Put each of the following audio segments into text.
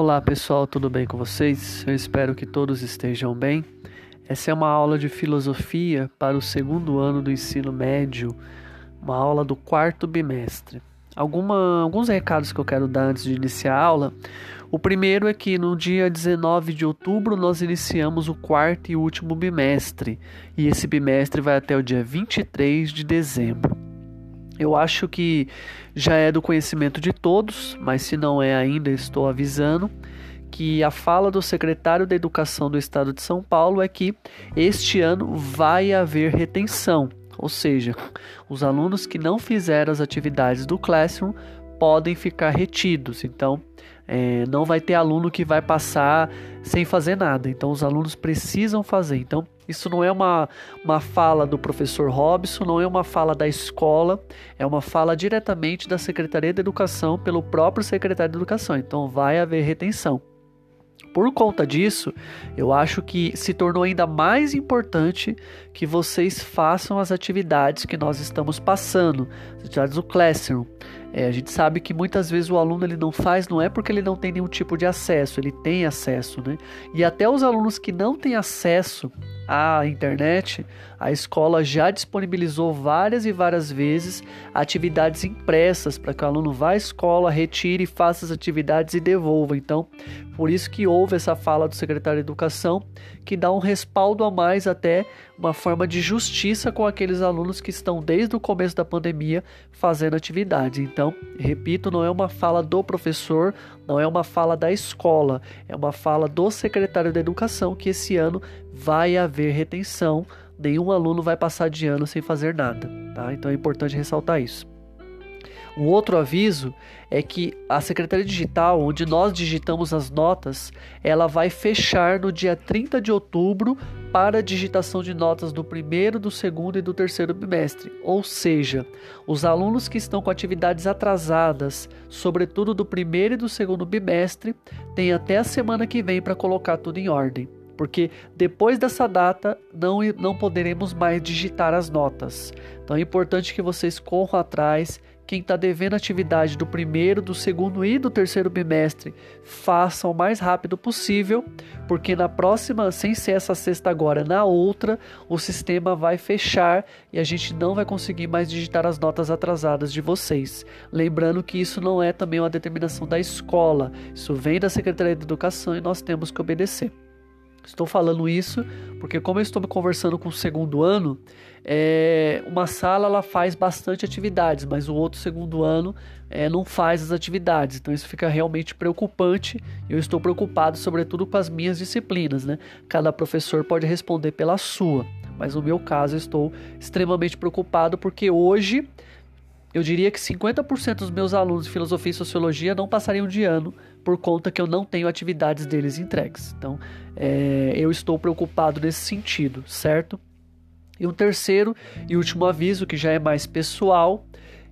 Olá pessoal, tudo bem com vocês? Eu espero que todos estejam bem. Essa é uma aula de filosofia para o segundo ano do ensino médio, uma aula do quarto bimestre. Alguma, alguns recados que eu quero dar antes de iniciar a aula. O primeiro é que no dia 19 de outubro nós iniciamos o quarto e último bimestre, e esse bimestre vai até o dia 23 de dezembro. Eu acho que já é do conhecimento de todos, mas se não é ainda, estou avisando que a fala do secretário da Educação do Estado de São Paulo é que este ano vai haver retenção, ou seja, os alunos que não fizeram as atividades do Classroom podem ficar retidos. Então, é, não vai ter aluno que vai passar sem fazer nada. Então, os alunos precisam fazer. Então, isso não é uma, uma fala do professor Robson, não é uma fala da escola, é uma fala diretamente da Secretaria de Educação pelo próprio secretário de Educação. Então, vai haver retenção. Por conta disso, eu acho que se tornou ainda mais importante que vocês façam as atividades que nós estamos passando, as atividades do Classroom. É, a gente sabe que muitas vezes o aluno ele não faz, não é porque ele não tem nenhum tipo de acesso, ele tem acesso, né? E até os alunos que não têm acesso à internet, a escola já disponibilizou várias e várias vezes atividades impressas para que o aluno vá à escola, retire, faça as atividades e devolva. Então, por isso que houve essa fala do secretário de Educação, que dá um respaldo a mais até uma forma de justiça com aqueles alunos que estão desde o começo da pandemia fazendo atividades. Então, repito, não é uma fala do professor, não é uma fala da escola, é uma fala do secretário da Educação que esse ano vai haver retenção, nenhum aluno vai passar de ano sem fazer nada, tá? Então é importante ressaltar isso. Um outro aviso é que a Secretaria Digital, onde nós digitamos as notas, ela vai fechar no dia 30 de outubro para a digitação de notas do primeiro, do segundo e do terceiro bimestre. Ou seja, os alunos que estão com atividades atrasadas, sobretudo do primeiro e do segundo bimestre, têm até a semana que vem para colocar tudo em ordem porque depois dessa data não, não poderemos mais digitar as notas. Então é importante que vocês corram atrás, quem está devendo atividade do primeiro, do segundo e do terceiro bimestre, façam o mais rápido possível, porque na próxima, sem ser essa sexta agora, na outra, o sistema vai fechar e a gente não vai conseguir mais digitar as notas atrasadas de vocês. Lembrando que isso não é também uma determinação da escola, isso vem da Secretaria de Educação e nós temos que obedecer. Estou falando isso porque, como eu estou conversando com o segundo ano, é, uma sala ela faz bastante atividades, mas o outro segundo ano é, não faz as atividades. Então isso fica realmente preocupante. Eu estou preocupado, sobretudo, com as minhas disciplinas. Né? Cada professor pode responder pela sua, mas no meu caso eu estou extremamente preocupado porque hoje eu diria que 50% dos meus alunos de filosofia e sociologia não passariam de ano por conta que eu não tenho atividades deles entregues. Então, é, eu estou preocupado nesse sentido, certo? E um terceiro e último aviso, que já é mais pessoal,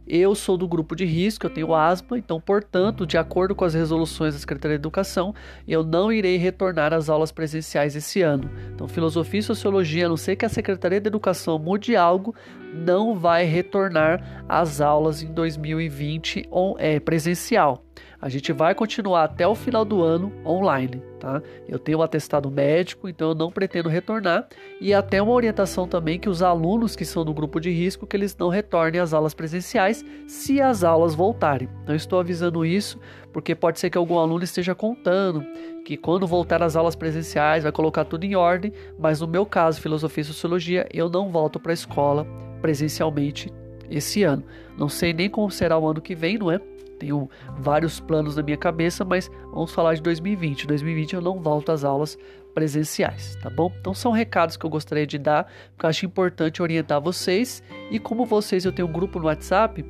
eu sou do grupo de risco, eu tenho asma, então, portanto, de acordo com as resoluções da Secretaria de Educação, eu não irei retornar às aulas presenciais esse ano. Então, filosofia e sociologia, a não ser que a Secretaria de Educação mude algo, não vai retornar às aulas em 2020 é, presencial. A gente vai continuar até o final do ano online, tá? Eu tenho um atestado médico, então eu não pretendo retornar e até uma orientação também que os alunos que são do grupo de risco que eles não retornem às aulas presenciais se as aulas voltarem. Então estou avisando isso porque pode ser que algum aluno esteja contando que quando voltar às aulas presenciais vai colocar tudo em ordem, mas no meu caso, filosofia e sociologia, eu não volto para a escola presencialmente esse ano. Não sei nem como será o ano que vem, não é? Tenho vários planos na minha cabeça, mas vamos falar de 2020. 2020 eu não volto às aulas presenciais, tá bom? Então são recados que eu gostaria de dar, porque eu acho importante orientar vocês. E como vocês eu tenho um grupo no WhatsApp,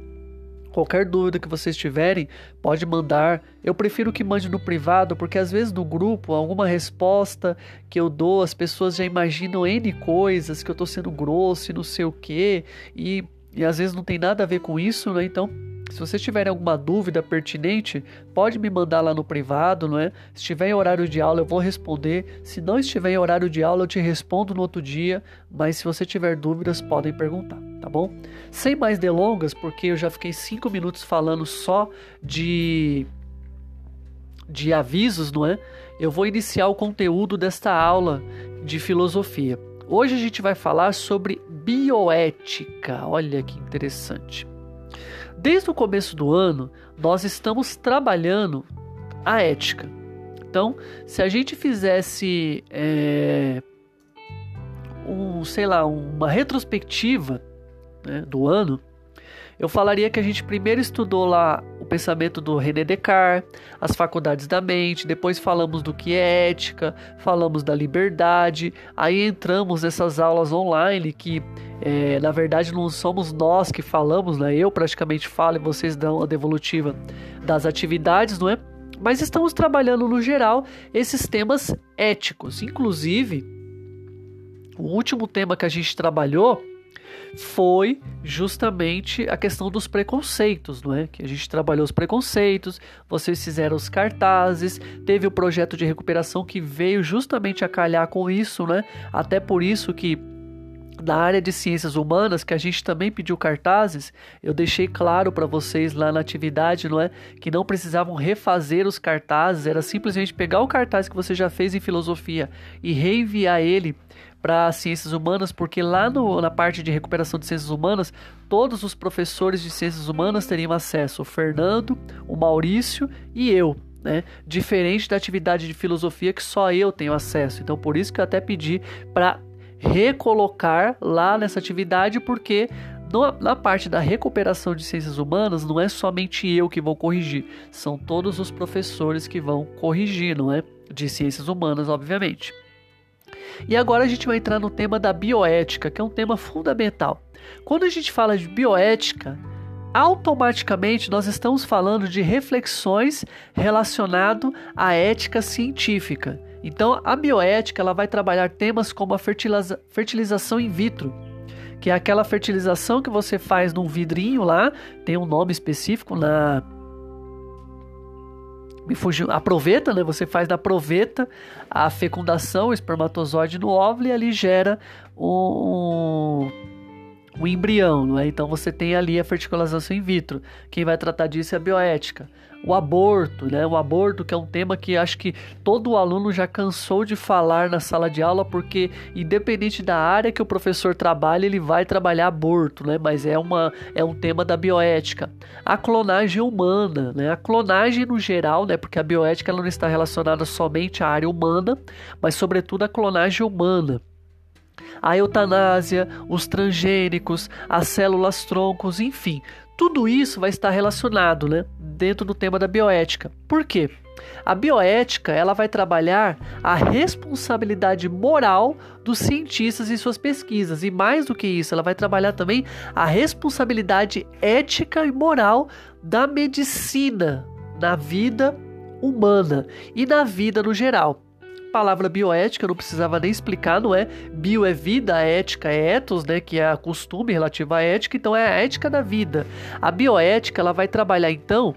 qualquer dúvida que vocês tiverem, pode mandar. Eu prefiro que mande no privado, porque às vezes no grupo, alguma resposta que eu dou, as pessoas já imaginam N coisas, que eu tô sendo grosso e não sei o que, e, e às vezes não tem nada a ver com isso, né? Então se vocês tiverem alguma dúvida pertinente, pode me mandar lá no privado, não é? Se estiver em horário de aula, eu vou responder. Se não estiver em horário de aula, eu te respondo no outro dia. Mas se você tiver dúvidas, podem perguntar, tá bom? Sem mais delongas, porque eu já fiquei cinco minutos falando só de de avisos, não é? Eu vou iniciar o conteúdo desta aula de filosofia. Hoje a gente vai falar sobre bioética. Olha que interessante. Desde o começo do ano, nós estamos trabalhando a ética. Então, se a gente fizesse é, um, sei lá, uma retrospectiva né, do ano, eu falaria que a gente primeiro estudou lá o pensamento do René Descartes, as faculdades da mente, depois falamos do que é ética, falamos da liberdade, aí entramos nessas aulas online que é, na verdade não somos nós que falamos, né? Eu praticamente falo e vocês dão a devolutiva das atividades, não é? Mas estamos trabalhando no geral esses temas éticos. Inclusive, o último tema que a gente trabalhou foi justamente a questão dos preconceitos, não é? Que a gente trabalhou os preconceitos, vocês fizeram os cartazes, teve o projeto de recuperação que veio justamente a calhar com isso, né? Até por isso que na área de ciências humanas, que a gente também pediu cartazes, eu deixei claro para vocês lá na atividade, não é? Que não precisavam refazer os cartazes, era simplesmente pegar o cartaz que você já fez em filosofia e reenviar ele para ciências humanas, porque lá no, na parte de recuperação de ciências humanas, todos os professores de ciências humanas teriam acesso, o Fernando, o Maurício e eu. Né? Diferente da atividade de filosofia que só eu tenho acesso. Então, por isso que eu até pedi para recolocar lá nessa atividade, porque na parte da recuperação de ciências humanas, não é somente eu que vou corrigir, são todos os professores que vão corrigir, não é? De ciências humanas, obviamente. E agora a gente vai entrar no tema da bioética, que é um tema fundamental. Quando a gente fala de bioética, automaticamente nós estamos falando de reflexões relacionado à ética científica. Então, a bioética ela vai trabalhar temas como a fertiliza fertilização in vitro, que é aquela fertilização que você faz num vidrinho lá, tem um nome específico na me fugiu, a proveta, né? Você faz da proveta a fecundação, o espermatozoide no óvulo e ali gera um, um, embrião, não é? Então você tem ali a fertilização in vitro. Quem vai tratar disso é a bioética o aborto, né? O aborto que é um tema que acho que todo aluno já cansou de falar na sala de aula, porque independente da área que o professor trabalha, ele vai trabalhar aborto, né? Mas é uma é um tema da bioética. A clonagem humana, né? A clonagem no geral, né? Porque a bioética ela não está relacionada somente à área humana, mas sobretudo à clonagem humana a eutanásia, os transgênicos, as células troncos, enfim, tudo isso vai estar relacionado, né, dentro do tema da bioética. Por quê? A bioética ela vai trabalhar a responsabilidade moral dos cientistas em suas pesquisas e mais do que isso, ela vai trabalhar também a responsabilidade ética e moral da medicina na vida humana e na vida no geral palavra bioética, não precisava nem explicar, não é? Bio é vida, ética é ethos, né? Que é a costume relativa à ética, então é a ética da vida. A bioética, ela vai trabalhar então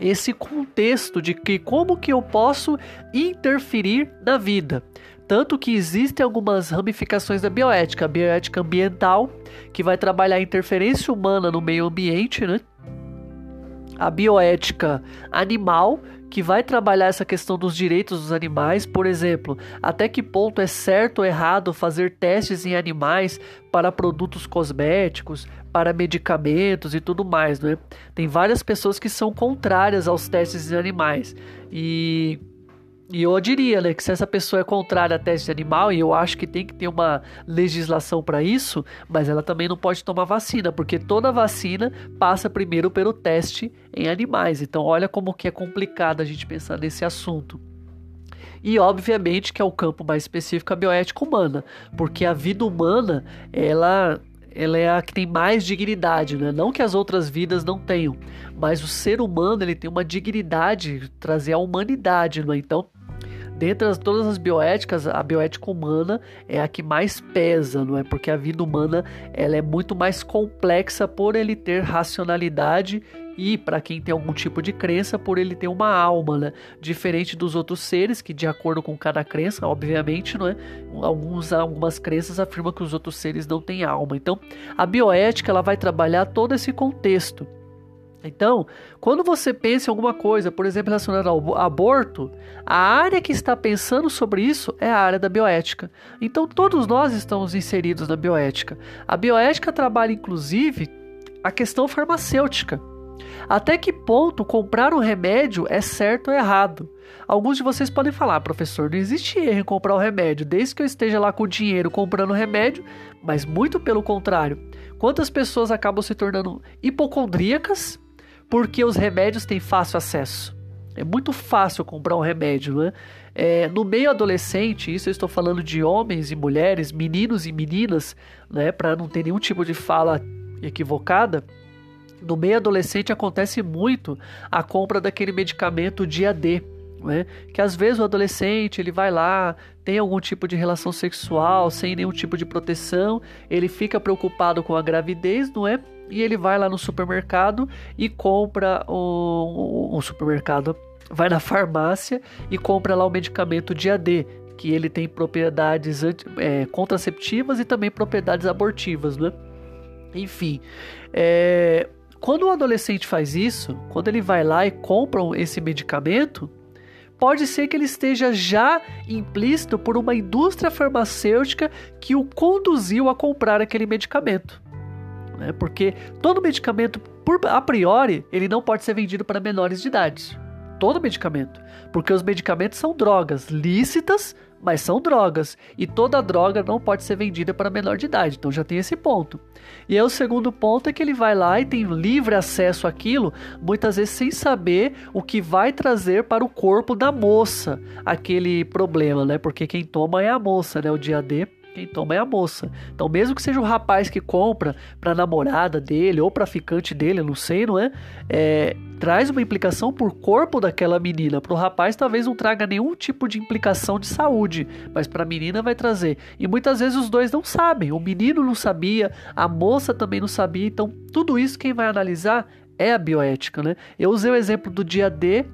esse contexto de que como que eu posso interferir na vida. Tanto que existem algumas ramificações da bioética, a bioética ambiental, que vai trabalhar a interferência humana no meio ambiente, né? A bioética animal, que vai trabalhar essa questão dos direitos dos animais, por exemplo, até que ponto é certo ou errado fazer testes em animais para produtos cosméticos, para medicamentos e tudo mais, né? Tem várias pessoas que são contrárias aos testes em animais e e eu diria, né, que se essa pessoa é contrária a teste animal, e eu acho que tem que ter uma legislação para isso, mas ela também não pode tomar vacina, porque toda vacina passa primeiro pelo teste em animais. Então, olha como que é complicado a gente pensar nesse assunto. E obviamente que é o campo mais específico a bioética humana, porque a vida humana, ela ela é a que tem mais dignidade, né? Não que as outras vidas não tenham, mas o ser humano ele tem uma dignidade, trazer a humanidade, não é? Então, dentre as, todas as bioéticas, a bioética humana é a que mais pesa, não é? Porque a vida humana ela é muito mais complexa por ele ter racionalidade e para quem tem algum tipo de crença, por ele ter uma alma, né? Diferente dos outros seres que, de acordo com cada crença, obviamente, não é? Alguns, algumas crenças afirmam que os outros seres não têm alma. Então, a bioética ela vai trabalhar todo esse contexto Então, quando você pensa em alguma coisa, por exemplo, relacionada ao aborto, a área que está pensando sobre isso é a área da bioética. Então, todos nós estamos inseridos na bioética. A bioética trabalha, inclusive, a questão farmacêutica. Até que ponto comprar um remédio é certo ou errado? Alguns de vocês podem falar, professor, não existe erro em comprar o um remédio, desde que eu esteja lá com o dinheiro comprando o remédio, mas muito pelo contrário. Quantas pessoas acabam se tornando hipocondríacas porque os remédios têm fácil acesso. É muito fácil comprar um remédio, né? É, no meio adolescente, isso eu estou falando de homens e mulheres, meninos e meninas, né? Para não ter nenhum tipo de fala equivocada. No meio adolescente acontece muito a compra daquele medicamento dia D, né? Que às vezes o adolescente ele vai lá, tem algum tipo de relação sexual sem nenhum tipo de proteção, ele fica preocupado com a gravidez, não é? E ele vai lá no supermercado e compra o, o, o supermercado, vai na farmácia e compra lá o medicamento dia D, que ele tem propriedades é, contraceptivas e também propriedades abortivas, né? Enfim, é, quando o adolescente faz isso, quando ele vai lá e compra esse medicamento, pode ser que ele esteja já implícito por uma indústria farmacêutica que o conduziu a comprar aquele medicamento. Né? Porque todo medicamento, por, a priori, ele não pode ser vendido para menores de idade. Todo medicamento. Porque os medicamentos são drogas lícitas, mas são drogas. E toda droga não pode ser vendida para menor de idade. Então já tem esse ponto. E aí o segundo ponto é que ele vai lá e tem livre acesso àquilo, muitas vezes sem saber o que vai trazer para o corpo da moça aquele problema, né? Porque quem toma é a moça, né? O dia D quem toma é a moça. Então, mesmo que seja o rapaz que compra para namorada dele ou para ficante dele, não sei, não é? é traz uma implicação por corpo daquela menina. Para o rapaz, talvez não traga nenhum tipo de implicação de saúde, mas para a menina vai trazer. E muitas vezes os dois não sabem. O menino não sabia, a moça também não sabia. Então, tudo isso quem vai analisar é a bioética, né? Eu usei o exemplo do dia D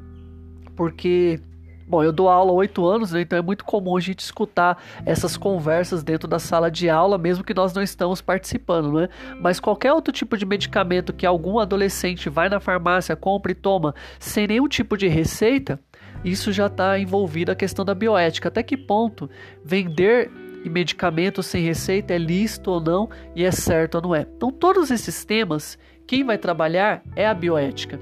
porque Bom, eu dou aula há oito anos, né, então é muito comum a gente escutar essas conversas dentro da sala de aula, mesmo que nós não estamos participando, né? Mas qualquer outro tipo de medicamento que algum adolescente vai na farmácia, compra e toma sem nenhum tipo de receita, isso já está envolvido a questão da bioética. Até que ponto vender medicamentos sem receita é lícito ou não e é certo ou não é? Então, todos esses temas, quem vai trabalhar é a bioética.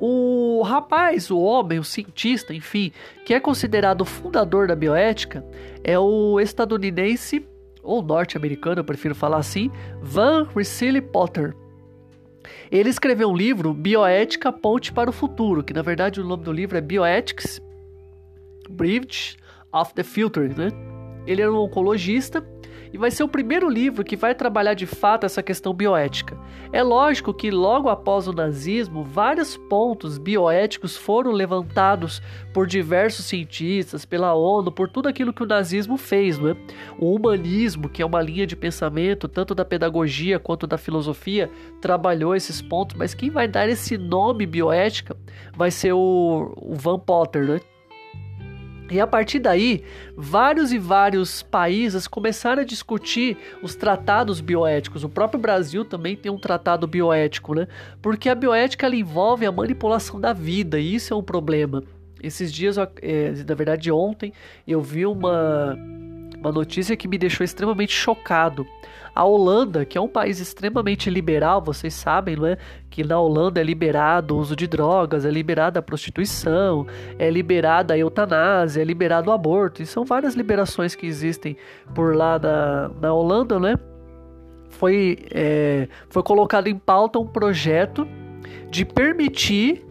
O rapaz, o homem, o cientista, enfim, que é considerado o fundador da bioética, é o estadunidense, ou norte-americano, eu prefiro falar assim, Van Rensselaer Potter. Ele escreveu um livro, Bioética Ponte para o Futuro, que na verdade o nome do livro é Bioethics Bridge of the Future, né? Ele era um oncologista e vai ser o primeiro livro que vai trabalhar de fato essa questão bioética. É lógico que logo após o nazismo, vários pontos bioéticos foram levantados por diversos cientistas, pela ONU, por tudo aquilo que o nazismo fez, não é? O humanismo, que é uma linha de pensamento tanto da pedagogia quanto da filosofia, trabalhou esses pontos, mas quem vai dar esse nome bioética vai ser o, o Van Potter, né? E a partir daí, vários e vários países começaram a discutir os tratados bioéticos. O próprio Brasil também tem um tratado bioético, né? Porque a bioética envolve a manipulação da vida, e isso é um problema. Esses dias, é, na verdade ontem, eu vi uma, uma notícia que me deixou extremamente chocado. A Holanda, que é um país extremamente liberal, vocês sabem, não é? Que na Holanda é liberado o uso de drogas, é liberada a prostituição, é liberada a eutanásia, é liberado o aborto. E são várias liberações que existem por lá na, na Holanda, né? Foi, é, foi colocado em pauta um projeto de permitir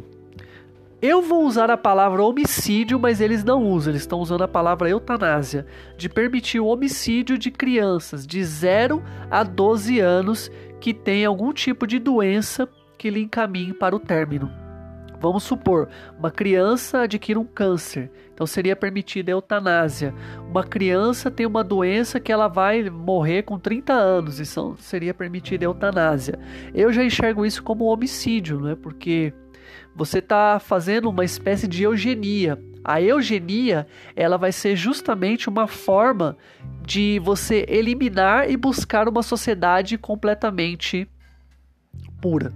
eu vou usar a palavra homicídio, mas eles não usam, eles estão usando a palavra eutanásia, de permitir o homicídio de crianças de 0 a 12 anos que têm algum tipo de doença que lhe encaminhe para o término. Vamos supor, uma criança adquire um câncer, então seria permitida a eutanásia. Uma criança tem uma doença que ela vai morrer com 30 anos, e seria permitida a eutanásia. Eu já enxergo isso como homicídio, não é? Porque você está fazendo uma espécie de eugenia. A eugenia, ela vai ser justamente uma forma de você eliminar e buscar uma sociedade completamente pura.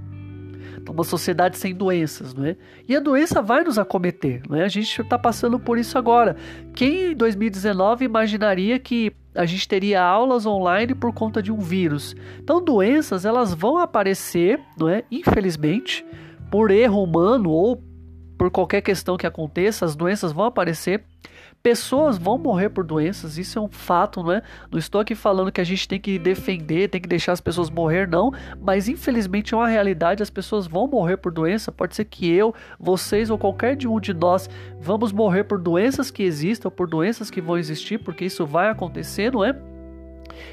uma sociedade sem doenças, não é? E a doença vai nos acometer, não é? A gente está passando por isso agora. Quem em 2019 imaginaria que a gente teria aulas online por conta de um vírus? Então, doenças elas vão aparecer, não é? Infelizmente, por erro humano ou por qualquer questão que aconteça, as doenças vão aparecer. Pessoas vão morrer por doenças, isso é um fato, não é? Não estou aqui falando que a gente tem que defender, tem que deixar as pessoas morrer, não, mas infelizmente é uma realidade, as pessoas vão morrer por doença. Pode ser que eu, vocês ou qualquer de um de nós vamos morrer por doenças que existam, por doenças que vão existir, porque isso vai acontecer, não é?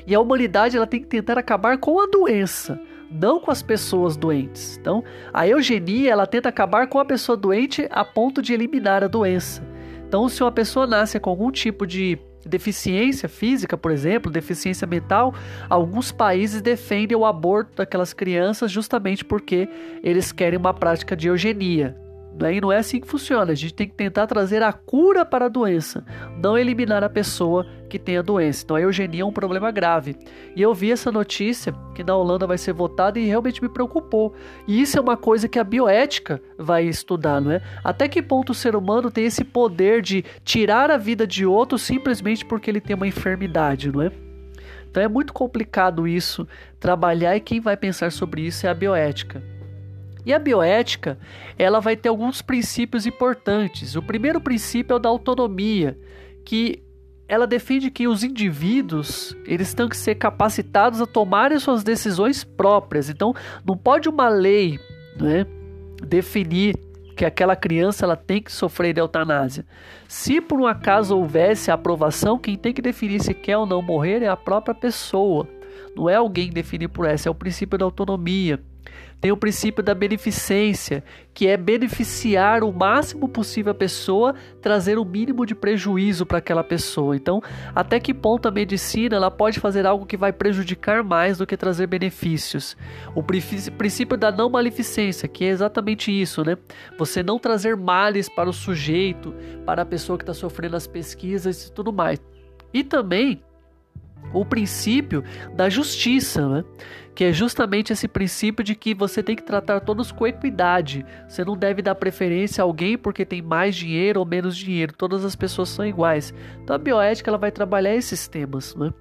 E a humanidade ela tem que tentar acabar com a doença não com as pessoas doentes. Então, a eugenia ela tenta acabar com a pessoa doente a ponto de eliminar a doença. Então, se uma pessoa nasce com algum tipo de deficiência física, por exemplo, deficiência mental, alguns países defendem o aborto daquelas crianças justamente porque eles querem uma prática de eugenia. Né? E não é assim que funciona. A gente tem que tentar trazer a cura para a doença, não eliminar a pessoa que tem a doença. Então a eugenia é um problema grave. E eu vi essa notícia que na Holanda vai ser votada e realmente me preocupou. E isso é uma coisa que a bioética vai estudar, não é? Até que ponto o ser humano tem esse poder de tirar a vida de outro simplesmente porque ele tem uma enfermidade, não é? Então é muito complicado isso trabalhar e quem vai pensar sobre isso é a bioética. E a bioética, ela vai ter alguns princípios importantes. O primeiro princípio é o da autonomia, que ela defende que os indivíduos eles têm que ser capacitados a tomarem suas decisões próprias. Então, não pode uma lei né, definir que aquela criança ela tem que sofrer de eutanásia. Se por um acaso houvesse aprovação, quem tem que definir se quer ou não morrer é a própria pessoa. Não é alguém definir por essa, é o princípio da autonomia. Tem o princípio da beneficência, que é beneficiar o máximo possível a pessoa, trazer o mínimo de prejuízo para aquela pessoa. Então, até que ponto a medicina ela pode fazer algo que vai prejudicar mais do que trazer benefícios? O princípio da não maleficência, que é exatamente isso, né? Você não trazer males para o sujeito, para a pessoa que está sofrendo as pesquisas e tudo mais. E também o princípio da justiça, né? que é justamente esse princípio de que você tem que tratar todos com equidade. Você não deve dar preferência a alguém porque tem mais dinheiro ou menos dinheiro. Todas as pessoas são iguais. Então a bioética ela vai trabalhar esses temas, né?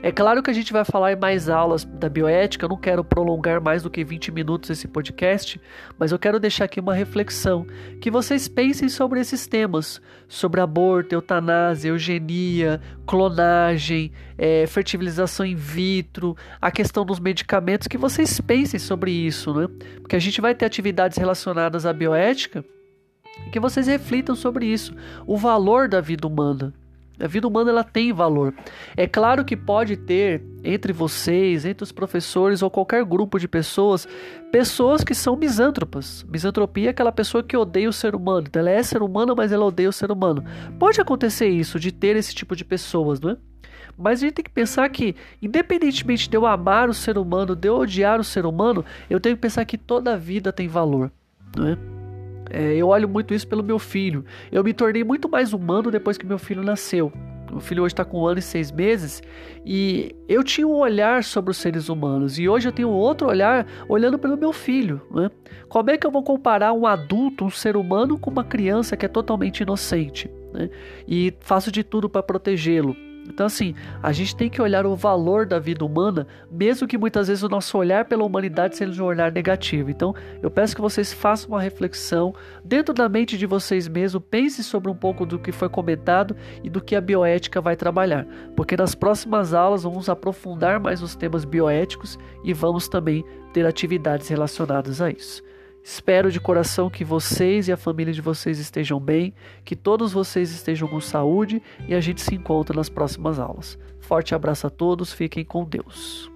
É claro que a gente vai falar em mais aulas da bioética, eu não quero prolongar mais do que 20 minutos esse podcast, mas eu quero deixar aqui uma reflexão, que vocês pensem sobre esses temas, sobre aborto, eutanásia, eugenia, clonagem, é, fertilização in vitro, a questão dos medicamentos, que vocês pensem sobre isso, né? Porque a gente vai ter atividades relacionadas à bioética, que vocês reflitam sobre isso, o valor da vida humana. A vida humana ela tem valor. É claro que pode ter entre vocês, entre os professores ou qualquer grupo de pessoas, pessoas que são misântropas. Misantropia é aquela pessoa que odeia o ser humano. Então, ela é ser humana, mas ela odeia o ser humano. Pode acontecer isso, de ter esse tipo de pessoas, não é? Mas a gente tem que pensar que, independentemente de eu amar o ser humano, de eu odiar o ser humano, eu tenho que pensar que toda vida tem valor, não é? É, eu olho muito isso pelo meu filho. Eu me tornei muito mais humano depois que meu filho nasceu. Meu filho hoje está com um ano e seis meses e eu tinha um olhar sobre os seres humanos e hoje eu tenho outro olhar olhando pelo meu filho. Né? Como é que eu vou comparar um adulto, um ser humano, com uma criança que é totalmente inocente? Né? E faço de tudo para protegê-lo. Então, assim, a gente tem que olhar o valor da vida humana, mesmo que muitas vezes o nosso olhar pela humanidade seja um olhar negativo. Então, eu peço que vocês façam uma reflexão dentro da mente de vocês mesmos, pense sobre um pouco do que foi comentado e do que a bioética vai trabalhar, porque nas próximas aulas vamos aprofundar mais os temas bioéticos e vamos também ter atividades relacionadas a isso. Espero de coração que vocês e a família de vocês estejam bem, que todos vocês estejam com saúde e a gente se encontra nas próximas aulas. Forte abraço a todos, fiquem com Deus.